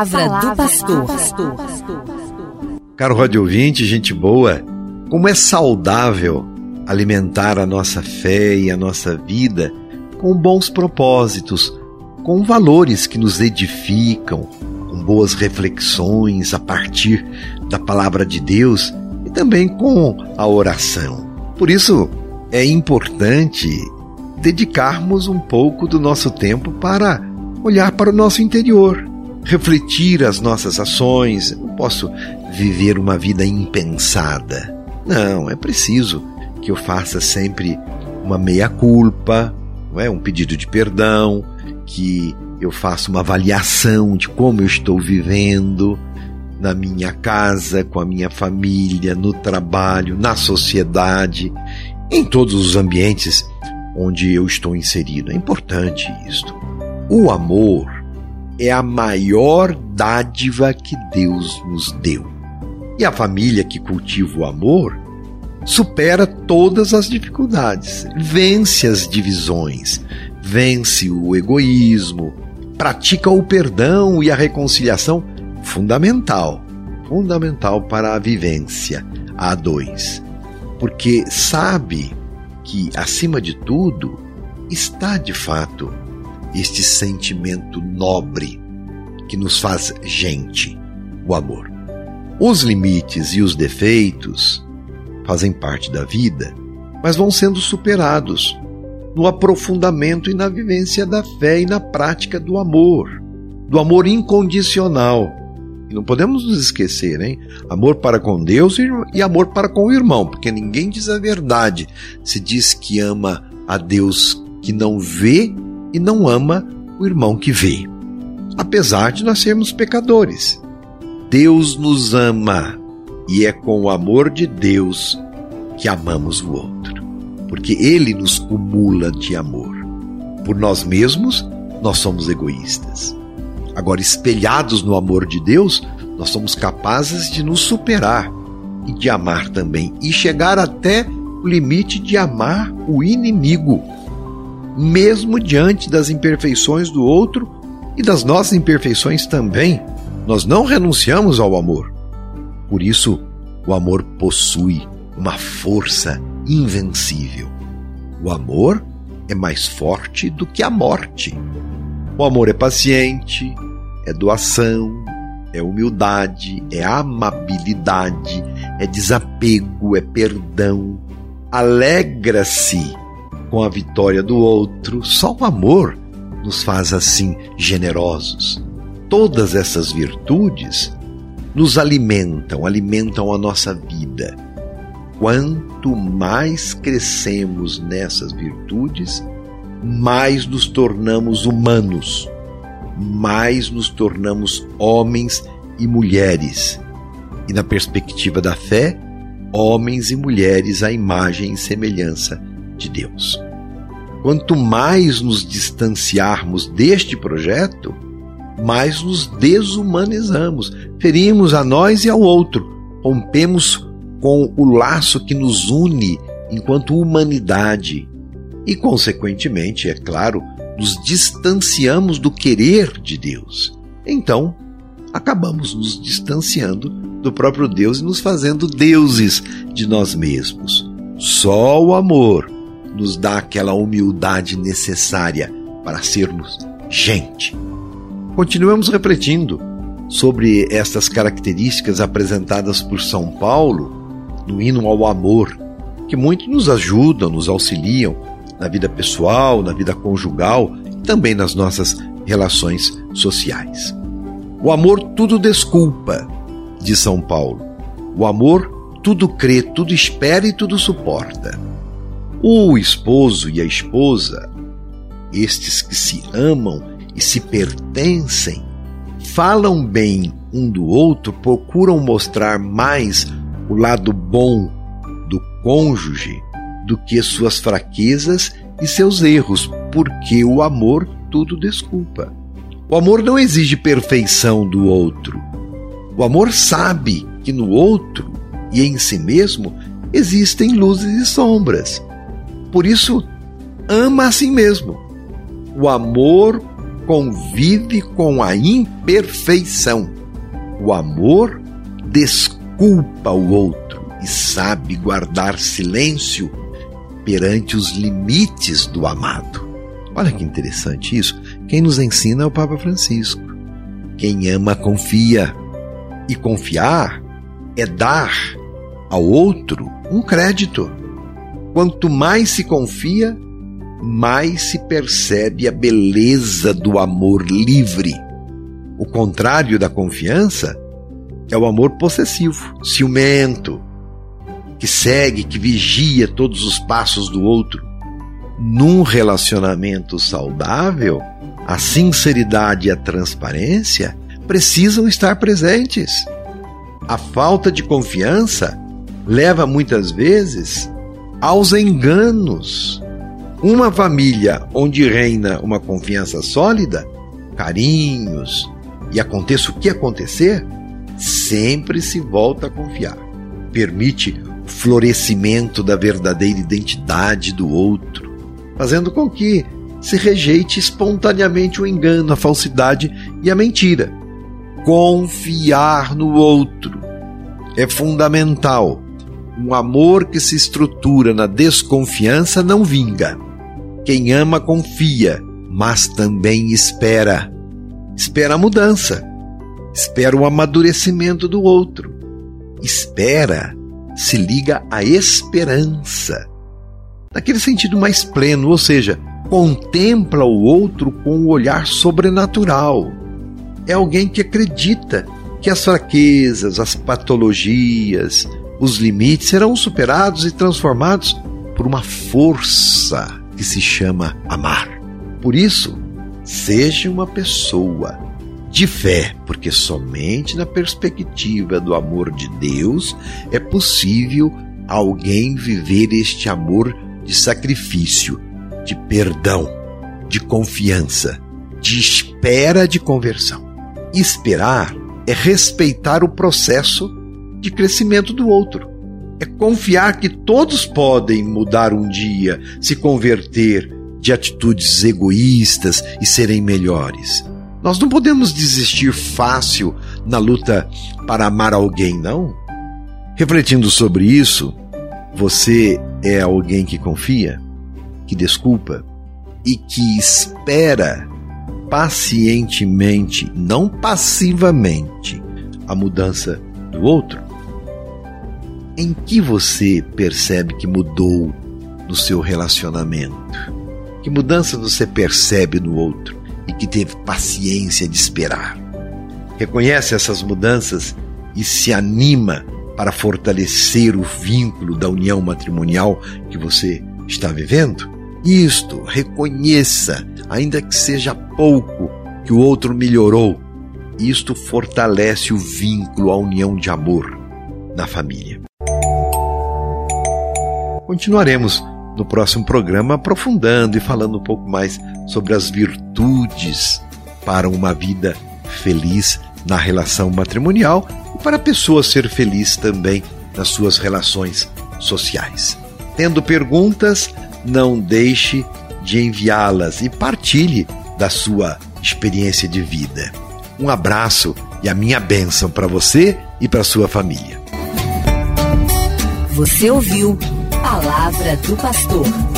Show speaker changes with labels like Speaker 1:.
Speaker 1: palavra, palavra do pastor.
Speaker 2: Caro Rádio ouvinte, gente boa, como é saudável alimentar a nossa fé e a nossa vida com bons propósitos, com valores que nos edificam, com boas reflexões a partir da palavra de Deus e também com a oração. Por isso, é importante dedicarmos um pouco do nosso tempo para olhar para o nosso interior, refletir as nossas ações. Eu não posso viver uma vida impensada. Não, é preciso que eu faça sempre uma meia-culpa, é? um pedido de perdão, que eu faça uma avaliação de como eu estou vivendo na minha casa, com a minha família, no trabalho, na sociedade, em todos os ambientes onde eu estou inserido. É importante isto. O amor é a maior dádiva que Deus nos deu. E a família que cultiva o amor supera todas as dificuldades, vence as divisões, vence o egoísmo, pratica o perdão e a reconciliação, fundamental, fundamental para a vivência a dois, porque sabe que, acima de tudo, está de fato este sentimento nobre que nos faz gente, o amor. Os limites e os defeitos fazem parte da vida, mas vão sendo superados no aprofundamento e na vivência da fé e na prática do amor, do amor incondicional. E não podemos nos esquecer, hein? Amor para com Deus e amor para com o irmão, porque ninguém diz a verdade se diz que ama a Deus que não vê e não ama o irmão que vê. Apesar de nós sermos pecadores, Deus nos ama e é com o amor de Deus que amamos o outro, porque Ele nos cumula de amor. Por nós mesmos, nós somos egoístas. Agora, espelhados no amor de Deus, nós somos capazes de nos superar e de amar também, e chegar até o limite de amar o inimigo, mesmo diante das imperfeições do outro e das nossas imperfeições também. Nós não renunciamos ao amor. Por isso, o amor possui uma força invencível. O amor é mais forte do que a morte. O amor é paciente, é doação, é humildade, é amabilidade, é desapego, é perdão. Alegra-se com a vitória do outro. Só o amor nos faz assim generosos. Todas essas virtudes nos alimentam, alimentam a nossa vida. Quanto mais crescemos nessas virtudes, mais nos tornamos humanos mais nos tornamos homens e mulheres. E na perspectiva da fé, homens e mulheres à imagem e semelhança de Deus. Quanto mais nos distanciarmos deste projeto, mais nos desumanizamos, ferimos a nós e ao outro, rompemos com o laço que nos une enquanto humanidade e, consequentemente, é claro, nos distanciamos do querer de Deus. Então, acabamos nos distanciando do próprio Deus e nos fazendo deuses de nós mesmos. Só o amor nos dá aquela humildade necessária para sermos gente. Continuamos refletindo sobre estas características apresentadas por São Paulo no hino ao amor, que muito nos ajudam, nos auxiliam na vida pessoal, na vida conjugal e também nas nossas relações sociais. O amor tudo desculpa, diz São Paulo. O amor tudo crê, tudo espera e tudo suporta. O esposo e a esposa, estes que se amam e se pertencem, falam bem um do outro, procuram mostrar mais o lado bom do cônjuge do que suas fraquezas e seus erros, porque o amor tudo desculpa. O amor não exige perfeição do outro. O amor sabe que no outro e em si mesmo existem luzes e sombras. Por isso, ama a si mesmo. O amor convive com a imperfeição. O amor desculpa o outro e sabe guardar silêncio perante os limites do amado. Olha que interessante isso. Quem nos ensina é o Papa Francisco. Quem ama, confia. E confiar é dar ao outro um crédito. Quanto mais se confia, mais se percebe a beleza do amor livre. O contrário da confiança é o amor possessivo, ciumento, que segue, que vigia todos os passos do outro. Num relacionamento saudável, a sinceridade e a transparência precisam estar presentes. A falta de confiança leva muitas vezes aos enganos. Uma família onde reina uma confiança sólida, carinhos e aconteça o que acontecer, sempre se volta a confiar. Permite o florescimento da verdadeira identidade do outro, fazendo com que se rejeite espontaneamente o engano, a falsidade e a mentira. Confiar no outro é fundamental. Um amor que se estrutura na desconfiança não vinga. Quem ama confia, mas também espera. Espera a mudança. Espera o amadurecimento do outro. Espera se liga à esperança. Naquele sentido mais pleno, ou seja, contempla o outro com um olhar sobrenatural. É alguém que acredita que as fraquezas, as patologias, os limites serão superados e transformados por uma força que se chama amar. Por isso, seja uma pessoa de fé, porque somente na perspectiva do amor de Deus é possível alguém viver este amor de sacrifício de perdão, de confiança, de espera de conversão. Esperar é respeitar o processo de crescimento do outro. É confiar que todos podem mudar um dia, se converter de atitudes egoístas e serem melhores. Nós não podemos desistir fácil na luta para amar alguém, não? Refletindo sobre isso, você é alguém que confia? que desculpa e que espera pacientemente, não passivamente, a mudança do outro? Em que você percebe que mudou no seu relacionamento? Que mudança você percebe no outro e que teve paciência de esperar? Reconhece essas mudanças e se anima para fortalecer o vínculo da união matrimonial que você está vivendo? Isto, reconheça, ainda que seja pouco, que o outro melhorou. Isto fortalece o vínculo, a união de amor na família. Continuaremos no próximo programa aprofundando e falando um pouco mais sobre as virtudes para uma vida feliz na relação matrimonial e para a pessoa ser feliz também nas suas relações sociais. Tendo perguntas, não deixe de enviá-las e partilhe da sua experiência de vida. Um abraço e a minha bênção para você e para sua família.
Speaker 1: Você ouviu Palavra do Pastor.